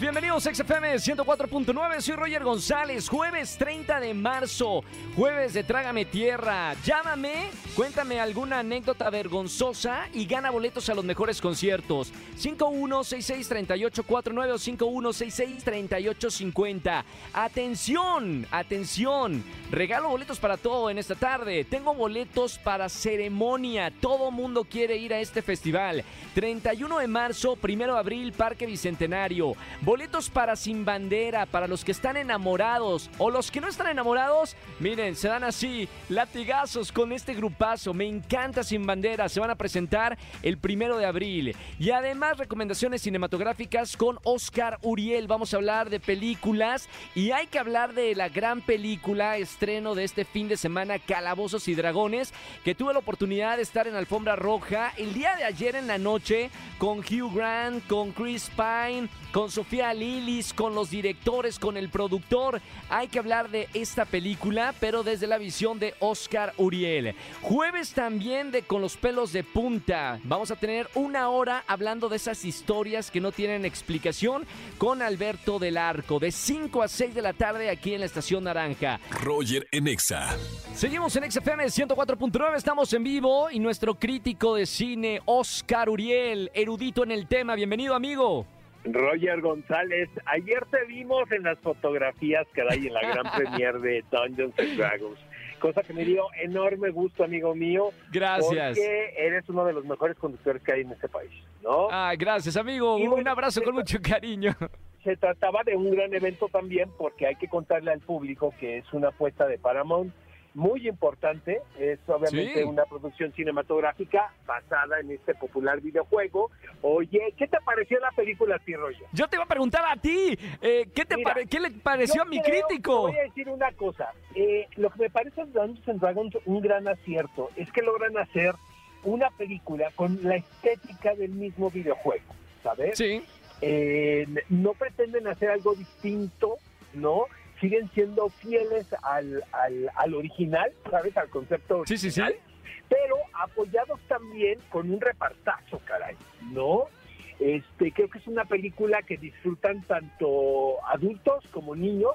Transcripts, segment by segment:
Bienvenidos a XFM 104.9, soy Roger González, jueves 30 de marzo, jueves de Trágame Tierra, llámame, cuéntame alguna anécdota vergonzosa y gana boletos a los mejores conciertos, 51663849 o 51663850, atención, atención, regalo boletos para todo en esta tarde, tengo boletos para ceremonia, todo mundo quiere ir a este festival, 31 de marzo, 1 de abril, Parque Bicentenario. Boletos para Sin Bandera, para los que están enamorados o los que no están enamorados. Miren, se dan así latigazos con este grupazo. Me encanta Sin Bandera. Se van a presentar el primero de abril. Y además, recomendaciones cinematográficas con Oscar Uriel. Vamos a hablar de películas y hay que hablar de la gran película, estreno de este fin de semana, Calabozos y Dragones, que tuve la oportunidad de estar en Alfombra Roja el día de ayer en la noche con Hugh Grant, con Chris Pine, con Sofía Lilis, con los directores, con el productor. Hay que hablar de esta película, pero desde la visión de Oscar Uriel. Jueves también de Con los pelos de punta. Vamos a tener una hora hablando de esas historias que no tienen explicación con Alberto del Arco, de 5 a 6 de la tarde aquí en la Estación Naranja. Roger en Exa. Seguimos en XFM 104.9, estamos en vivo y nuestro crítico de cine, Oscar Uriel, erudito en el tema. Bienvenido, amigo. Roger González, ayer te vimos en las fotografías que hay en la gran premier de Dungeons and Dragons, cosa que me dio enorme gusto, amigo mío. Gracias. Porque eres uno de los mejores conductores que hay en este país, ¿no? Ah, gracias, amigo. Y Un bueno, abrazo con mucho cariño. Se trataba de un gran evento también porque hay que contarle al público que es una apuesta de Paramount muy importante, es obviamente Sí. una producción cinematográfica basada en este popular videojuego. Oye, ¿qué te pareció la película a ti, Roger? Yo te iba a preguntar a ti, eh, ¿qué, te Mira, ¿qué le pareció a mi crítico? te Voy a decir una cosa. Eh, lo que me parece Dungeons and Dragons un gran acierto es que logran hacer una película con la estética del mismo videojuego, ¿sabes? Sí, Eh, no pretenden hacer algo distinto, ¿no? Siguen siendo fieles al, al, al original, ¿sabes? Al concepto sí, sí, sí. original pero apoyados también con un repartazo, caray, ¿no? Este, creo que es una película que disfrutan tanto adultos como niños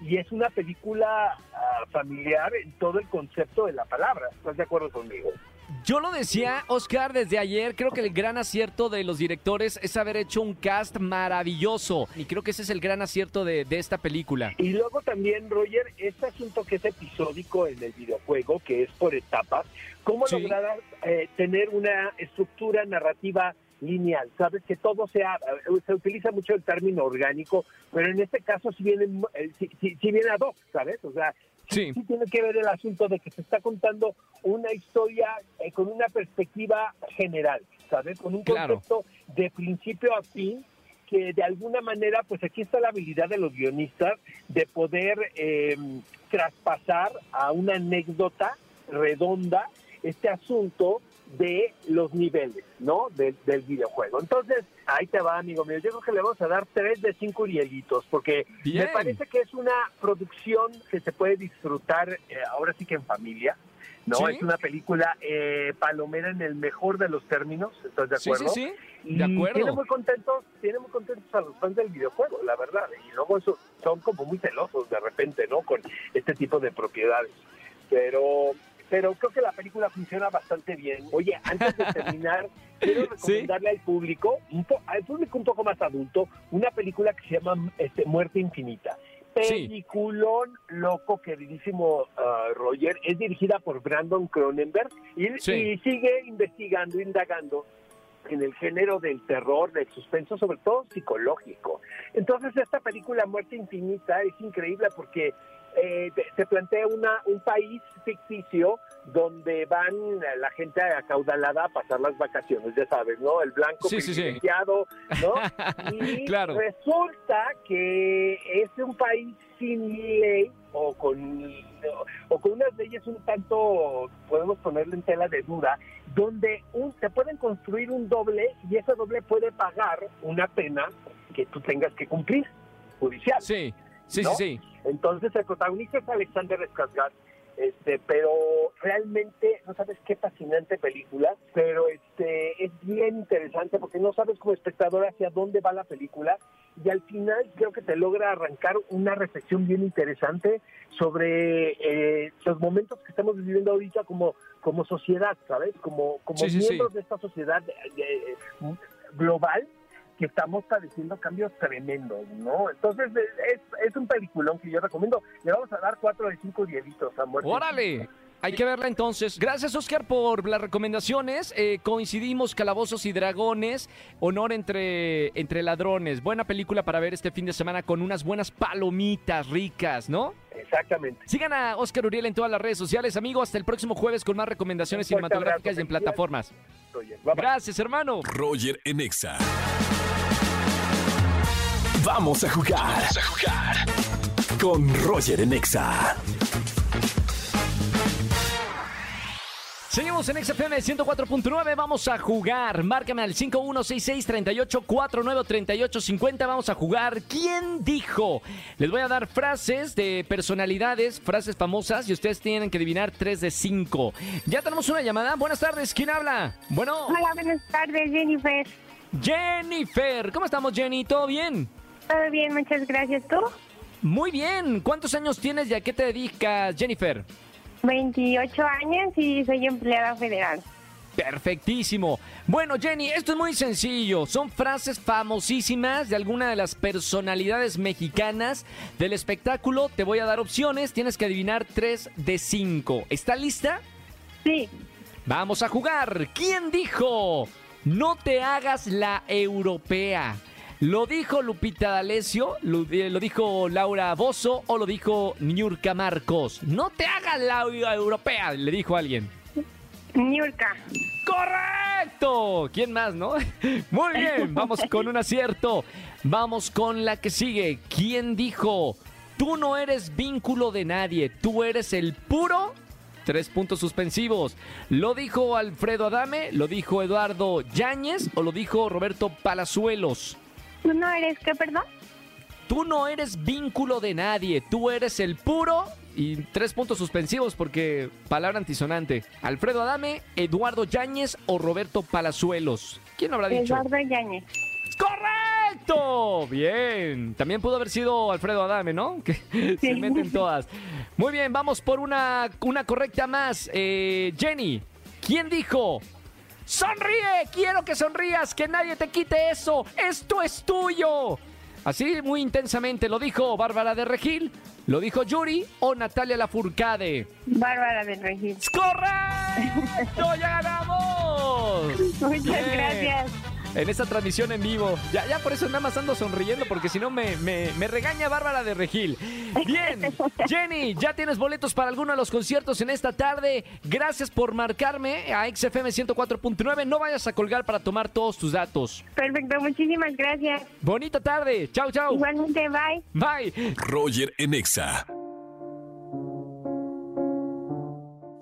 y es una película ah, familiar en todo el concepto de la palabra. ¿Estás de acuerdo conmigo? Yo lo decía, Oscar, desde ayer, creo que el gran acierto de los directores es haber hecho un cast maravilloso. Y creo que ese es el gran acierto de, de esta película. Y luego también, Roger, este asunto que es episódico en el videojuego, que es por etapas, ¿cómo Sí. lograr eh, tener una estructura narrativa lineal? Sabes que todo sea, se utiliza mucho el término orgánico, pero en este caso sí viene, eh, sí, sí- sí viene a dos, ¿sabes? O sea, Sí. sí tiene que ver el asunto de que se está contando una historia eh, con una perspectiva general, ¿sabes? Con un Claro. concepto de principio a fin que de alguna manera, pues aquí está la habilidad de los guionistas de poder eh, traspasar a una anécdota redonda este asunto de los niveles, ¿no? Del, del videojuego. Entonces, ahí te va, amigo mío. Yo creo que le vamos a dar tres de cinco rielitos, porque Bien. me parece que es una producción que se puede disfrutar eh, ahora sí que en familia, ¿no? Sí. Es una película eh, palomera en el mejor de los términos, ¿estás de Sí, acuerdo? sí, sí. Y De acuerdo. tiene muy contentos, tiene muy contentos a los fans del videojuego, la verdad. Y luego eso, son como muy celosos de repente, ¿no? Con este tipo de propiedades. Pero, pero creo que la película funciona bastante bien. Oye, antes de terminar, quiero recomendarle al público, un po- al público un poco más adulto, una película que se llama este, Muerte Infinita. Sí. Peliculón loco, queridísimo ah, Roger. Es dirigida por Brandon Cronenberg y, Sí. y sigue investigando, indagando en el género del terror, del suspenso, sobre todo psicológico. Entonces esta película Muerte Infinita es increíble porque eh, se plantea una, un país ficticio donde van la gente acaudalada a pasar las vacaciones, ya sabes, ¿no? El blanco Sí, sí, sí. privilegiado, ¿no? Y Claro. resulta que es un país sin ley o con, o con unas leyes un tanto, podemos ponerle en tela de duda, donde un, se pueden construir un doble y ese doble puede pagar una pena que tú tengas que cumplir, judicial. Sí, sí, ¿No? sí, sí. Entonces el protagonista es Alexander Skarsgård este, pero realmente no sabes qué fascinante película, pero este es bien interesante porque no sabes como espectador hacia dónde va la película y al final creo que te logra arrancar una reflexión bien interesante sobre eh, los momentos que estamos viviendo ahorita como como sociedad, ¿sabes? Como como miembros de esta sociedad eh, global que estamos padeciendo cambios tremendos, ¿no? Entonces es, es un peliculón que yo recomiendo. Le vamos a dar cuatro de cinco dielitos a muerte. ¡Órale! Hay que verla entonces. Gracias, Oscar, por las recomendaciones. Eh, coincidimos, Calabozos y Dragones, Honor entre, entre Ladrones. Buena película para ver este fin de semana con unas buenas palomitas ricas, ¿no? Exactamente. Sigan a Oscar Uriel en todas las redes sociales, amigo. Hasta el próximo jueves con más recomendaciones cinematográficas y en plataformas. Gracias, hermano. Roger Enexa. Vamos a jugar. Vamos a jugar. Con Roger Enexa. Seguimos en XFM 104.9, vamos a jugar. Márcame al 5166-3849-3850. Vamos a jugar. ¿Quién dijo? Les voy a dar frases de personalidades, frases famosas, y ustedes tienen que adivinar 3 de 5. Ya tenemos una llamada. Buenas tardes, ¿quién habla? Bueno. Hola, buenas tardes, Jennifer. Jennifer, ¿cómo estamos, Jenny? ¿Todo bien? Todo bien, muchas gracias. ¿Tú? Muy bien. ¿Cuántos años tienes y a qué te dedicas, Jennifer? 28 años y soy empleada federal. Perfectísimo. Bueno, Jenny, esto es muy sencillo. Son frases famosísimas de alguna de las personalidades mexicanas del espectáculo. Te voy a dar opciones. Tienes que adivinar 3 de 5. ¿Está lista? Sí. Vamos a jugar. ¿Quién dijo? No te hagas la europea. ¿Lo dijo Lupita D'Alessio? Eh, ¿Lo, dijo Laura Bozo? ¿O lo dijo Niurka Marcos? No te hagas la europea, le dijo alguien. Niurka. ¡Correcto! ¿Quién más, no? Muy bien, vamos con un acierto. Vamos con la que sigue. ¿Quién dijo? Tú no eres vínculo de nadie, tú eres el puro tres puntos suspensivos. ¿Lo dijo Alfredo Adame? ¿Lo dijo Eduardo Yáñez? ¿O lo dijo Roberto Palazuelos? ¿Tú no eres qué, perdón? Tú no eres vínculo de nadie, tú eres el puro y tres puntos suspensivos porque palabra antisonante. Alfredo Adame, Eduardo Yáñez o Roberto Palazuelos. ¿Quién habrá dicho? Eduardo Yáñez. ¡Correcto! Bien. También pudo haber sido Alfredo Adame, ¿no? Que se meten todas. Muy bien, vamos por una, una correcta más. Eh, Jenny, ¿quién dijo? ¡Sonríe! Quiero que sonrías, que nadie te quite eso. Esto es tuyo. Así muy intensamente lo dijo Bárbara de Regil, lo dijo Yuri o Natalia Lafourcade. Bárbara de Regil. ¡Correcto! ¡Ya ganamos! Muchas gracias en esta transmisión en vivo. Ya, ya por eso nada más ando sonriendo, porque si no me, me, regaña Bárbara de Regil. Bien, Jenny, ya tienes boletos para alguno de los conciertos en esta tarde. Gracias por marcarme a XFM 104.9. No vayas a colgar para tomar todos tus datos. Perfecto, muchísimas gracias. Bonita tarde. Chau, chau. Igualmente, bye. Bye. Roger Enexa.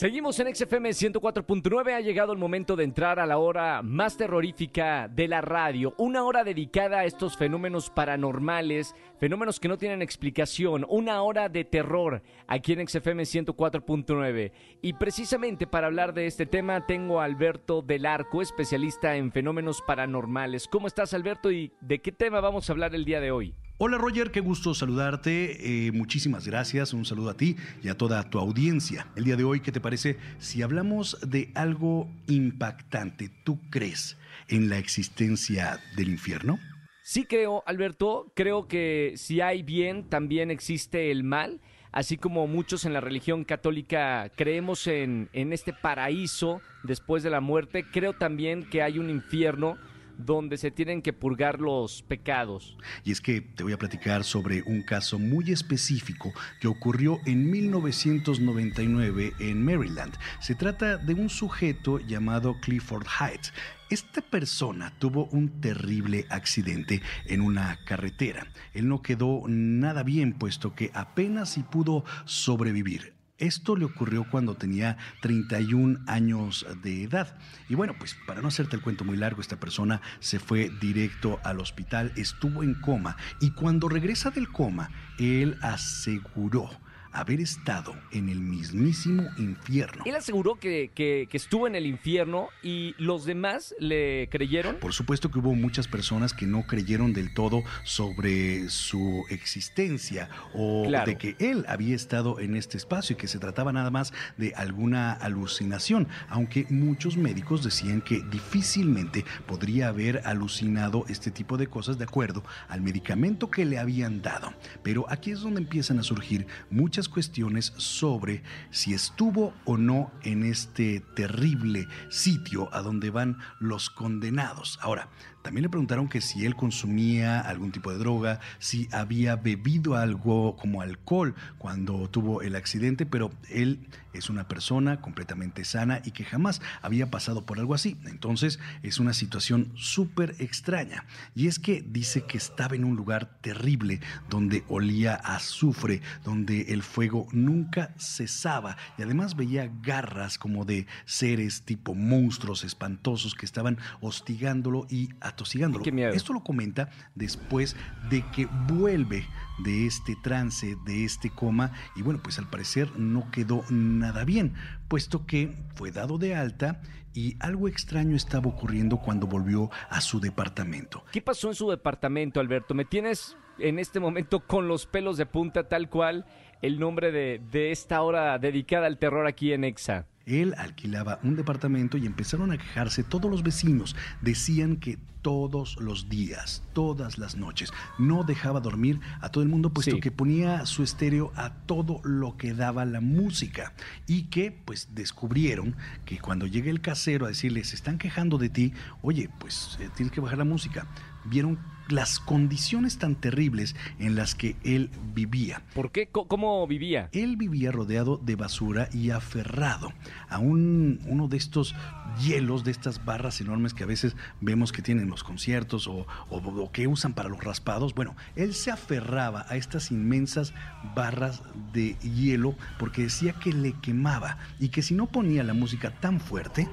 Seguimos en XFM 104.9. Ha llegado el momento de entrar a la hora más terrorífica de la radio. Una hora dedicada a estos fenómenos paranormales, fenómenos que no tienen explicación. Una hora de terror aquí en XFM 104.9. Y precisamente para hablar de este tema tengo a Alberto del Arco, especialista en fenómenos paranormales. ¿Cómo estás, Alberto? ¿Y de qué tema vamos a hablar el día de hoy? Hola Roger, qué gusto saludarte. Eh, muchísimas gracias. Un saludo a ti y a toda tu audiencia. El día de hoy, ¿qué te parece si hablamos de algo impactante? ¿Tú crees en la existencia del infierno? Sí creo, Alberto. Creo que si hay bien, también existe el mal. Así como muchos en la religión católica creemos en, en este paraíso después de la muerte, creo también que hay un infierno donde se tienen que purgar los pecados. Y es que te voy a platicar sobre un caso muy específico que ocurrió en 1999 en Maryland. Se trata de un sujeto llamado Clifford Heights. Esta persona tuvo un terrible accidente en una carretera. Él no quedó nada bien puesto que apenas si pudo sobrevivir. Esto le ocurrió cuando tenía 31 años de edad. Y bueno, pues para no hacerte el cuento muy largo, esta persona se fue directo al hospital, estuvo en coma y cuando regresa del coma, él aseguró haber estado en el mismísimo infierno. Él aseguró que, que- que estuvo en el infierno y los demás le creyeron. Por supuesto que hubo muchas personas que no creyeron del todo sobre su existencia o Claro. de que él había estado en este espacio y que se trataba nada más de alguna alucinación, aunque muchos médicos decían que difícilmente podría haber alucinado este tipo de cosas de acuerdo al medicamento que le habían dado. Pero aquí es donde empiezan a surgir muchas cuestiones sobre si estuvo o no en este terrible sitio a donde van los condenados. Ahora, también le preguntaron que si él consumía algún tipo de droga, si había bebido algo como alcohol cuando tuvo el accidente, pero él es una persona completamente sana y que jamás había pasado por algo así. Entonces es una situación súper extraña. Y es que dice que estaba en un lugar terrible donde olía azufre, donde el fuego nunca cesaba y además veía garras como de seres tipo monstruos espantosos que estaban hostigándolo y atosigándolo. Qué miedo. Esto lo comenta después de que vuelve de este trance, de este coma, y bueno, pues al parecer no quedó nada bien, puesto que fue dado de alta y algo extraño estaba ocurriendo cuando volvió a su departamento. ¿Qué pasó en su departamento, Alberto? Me tienes en este momento con los pelos de punta, tal cual el nombre de, de esta hora dedicada al terror aquí en Exa. Él alquilaba un departamento y empezaron a quejarse todos los vecinos. Decían que todos los días, todas las noches, no dejaba dormir a todo el mundo, puesto Sí. que ponía su estéreo a todo lo que daba la música. Y que pues descubrieron que cuando llega el casero a decirle, se están quejando de ti, oye, pues eh, tienes que bajar la música. Vieron las condiciones tan terribles en las que él vivía. ¿Por qué? ¿Cómo vivía? Él vivía rodeado de basura y aferrado a un, uno de estos hielos, de estas barras enormes que a veces vemos que tienen los conciertos o, o- o que usan para los raspados. Bueno, él se aferraba a estas inmensas barras de hielo porque decía que le quemaba y que si no ponía la música tan fuerte,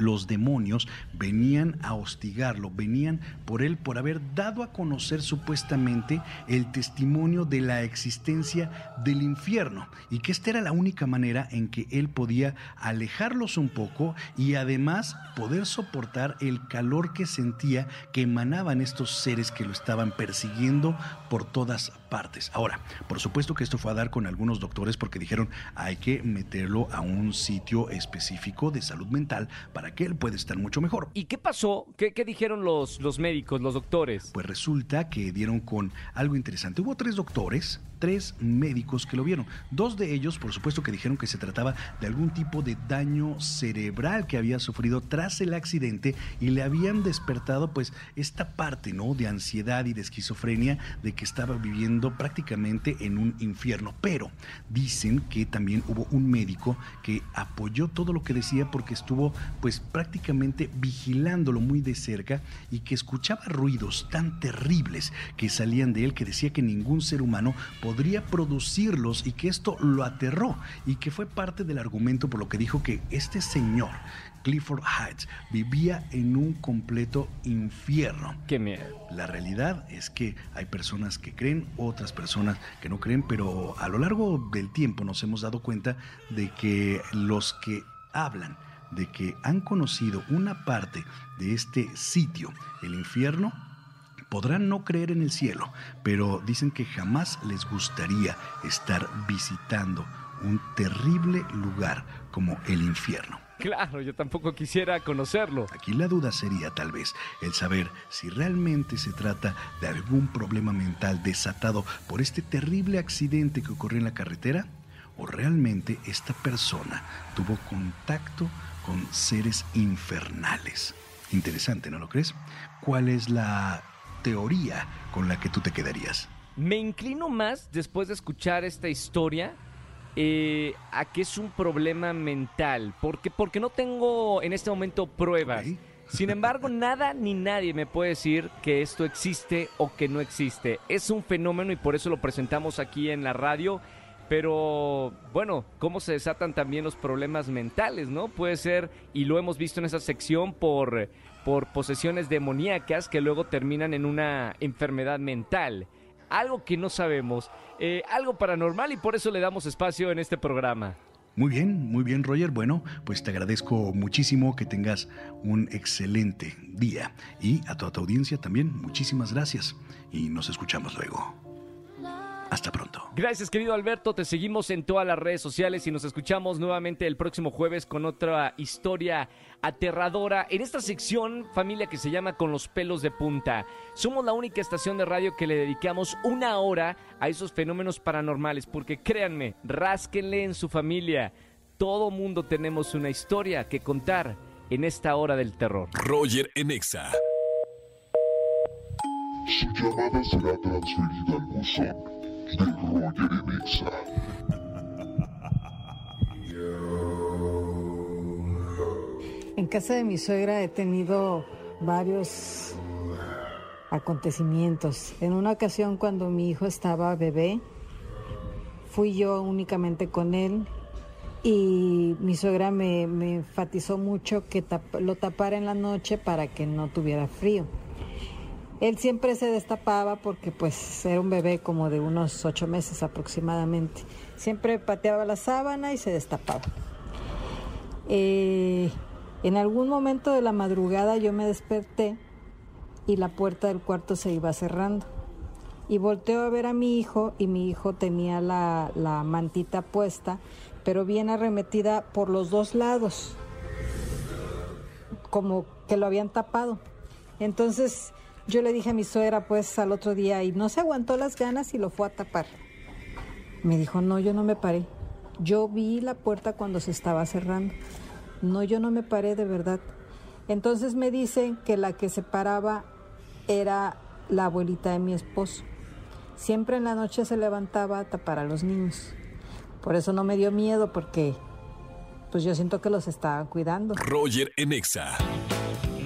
los demonios venían a hostigarlo, venían por él por haber dado a conocer supuestamente el testimonio de la existencia del infierno y que esta era la única manera en que él podía alejarlos un poco y además poder soportar el calor que sentía que emanaban estos seres que lo estaban persiguiendo por todas partes. Ahora, por supuesto que esto fue a dar con algunos doctores porque dijeron hay que meterlo a un sitio específico de salud mental para que él pueda estar mucho mejor. ¿Y qué pasó? ¿Qué, qué dijeron los, los médicos, los doctores? Pues resulta que dieron con algo interesante. Hubo tres doctores, tres médicos que lo vieron. Dos de ellos, por supuesto, que dijeron que se trataba de algún tipo de daño cerebral que había sufrido tras el accidente y le habían despertado pues esta parte, ¿no? De ansiedad y de esquizofrenia de que estaba viviendo prácticamente en un infierno. Pero dicen que también hubo un médico que apoyó todo lo que decía porque estuvo pues prácticamente vigilándolo muy de cerca y que escuchaba ruidos tan terribles que salían de él que decía que ningún ser humano podría producirlos y que esto lo aterró y que fue parte del argumento por lo que dijo que este señor, Clifford Heights, vivía en un completo infierno. Qué miedo. La realidad es que hay personas que creen, otras personas que no creen, pero a lo largo del tiempo nos hemos dado cuenta de que los que hablan de que han conocido una parte de este sitio, el infierno, podrán no creer en el cielo, pero dicen que jamás les gustaría estar visitando un terrible lugar como el infierno. Claro, yo tampoco quisiera conocerlo. Aquí la duda sería tal vez el saber si realmente se trata de algún problema mental desatado por este terrible accidente que ocurrió en la carretera o realmente esta persona tuvo contacto con seres infernales. Interesante, ¿no lo crees? ¿Cuál es la teoría con la que tú te quedarías? Me inclino más después de escuchar esta historia eh, a que es un problema mental. Porque, porque no tengo en este momento pruebas. Sin embargo, nada ni nadie me puede decir que esto existe o que no existe. Es un fenómeno y por eso lo presentamos aquí en la radio. Pero bueno, cómo se desatan también los problemas mentales, ¿no? Puede ser, y lo hemos visto en esa sección, por, por posesiones demoníacas que luego terminan en una enfermedad mental. algo que no sabemos, eh, algo paranormal y por eso le damos espacio en este programa. Muy bien, muy bien Roger. Bueno, pues te agradezco muchísimo que tengas un excelente día y a toda tu audiencia también muchísimas gracias y nos escuchamos luego. Hasta pronto. Gracias, querido Alberto. Te seguimos en todas las redes sociales y nos escuchamos nuevamente el próximo jueves con otra historia aterradora en esta sección, familia, que se llama Con los pelos de punta. Somos la única estación de radio que le dedicamos una hora a esos fenómenos paranormales, porque créanme, rásquenle en su familia. Todo mundo tenemos una historia que contar en esta hora del terror. Roger Enexa. Su llamada será transferida al buzón de. En casa de mi suegra he tenido varios acontecimientos. En una ocasión cuando mi hijo estaba bebé, fui yo únicamente con él y mi suegra me, enfatizó mucho que lo tapara en la noche para que no tuviera frío. Él siempre se destapaba porque pues era un bebé como de unos ocho meses aproximadamente. Siempre pateaba la sábana y se destapaba. Eh, en algún momento de la madrugada yo me desperté y la puerta del cuarto se iba cerrando. Y volteo a ver a mi hijo y mi hijo tenía la, la mantita puesta, pero bien arremetida por los dos lados, como que lo habían tapado. Entonces yo le dije a mi suegra pues al otro día y no se aguantó las ganas y lo fue a tapar. Me dijo, no, yo no me paré. Yo vi la puerta cuando se estaba cerrando. No, yo no me paré de verdad. Entonces me dicen que la que se paraba era la abuelita de mi esposo. Siempre en la noche se levantaba a tapar a los niños. Por eso no me dio miedo porque pues yo siento que los estaban cuidando. Roger Enexa.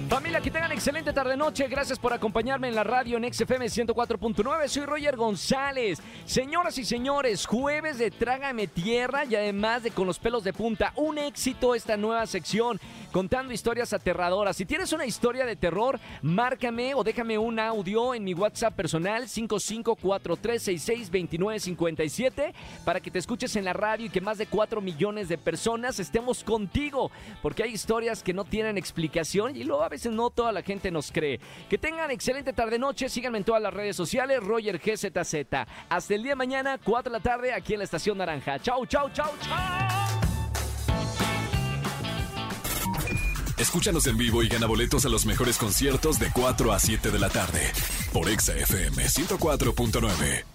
Familia, que tengan excelente tarde-noche. Gracias por acompañarme en la radio en XFM 104.9. Soy Roger González. Señoras y señores, jueves de Trágame Tierra y además de Con los pelos de punta. Un éxito esta nueva sección contando historias aterradoras. Si tienes una historia de terror, márcame o déjame un audio en mi WhatsApp personal 5543662957 para que te escuches en la radio y que más de 4 millones de personas estemos contigo. Porque hay historias que no tienen explicación y luego a no toda la gente nos cree. Que tengan excelente tarde-noche. Síganme en todas las redes sociales. Roger GZZ. Hasta el día de mañana, 4 de la tarde, aquí en la Estación Naranja. Chau, chau, chau, chau. Escúchanos en vivo y gana boletos a los mejores conciertos de 4 a 7 de la tarde por Exa FM 104.9.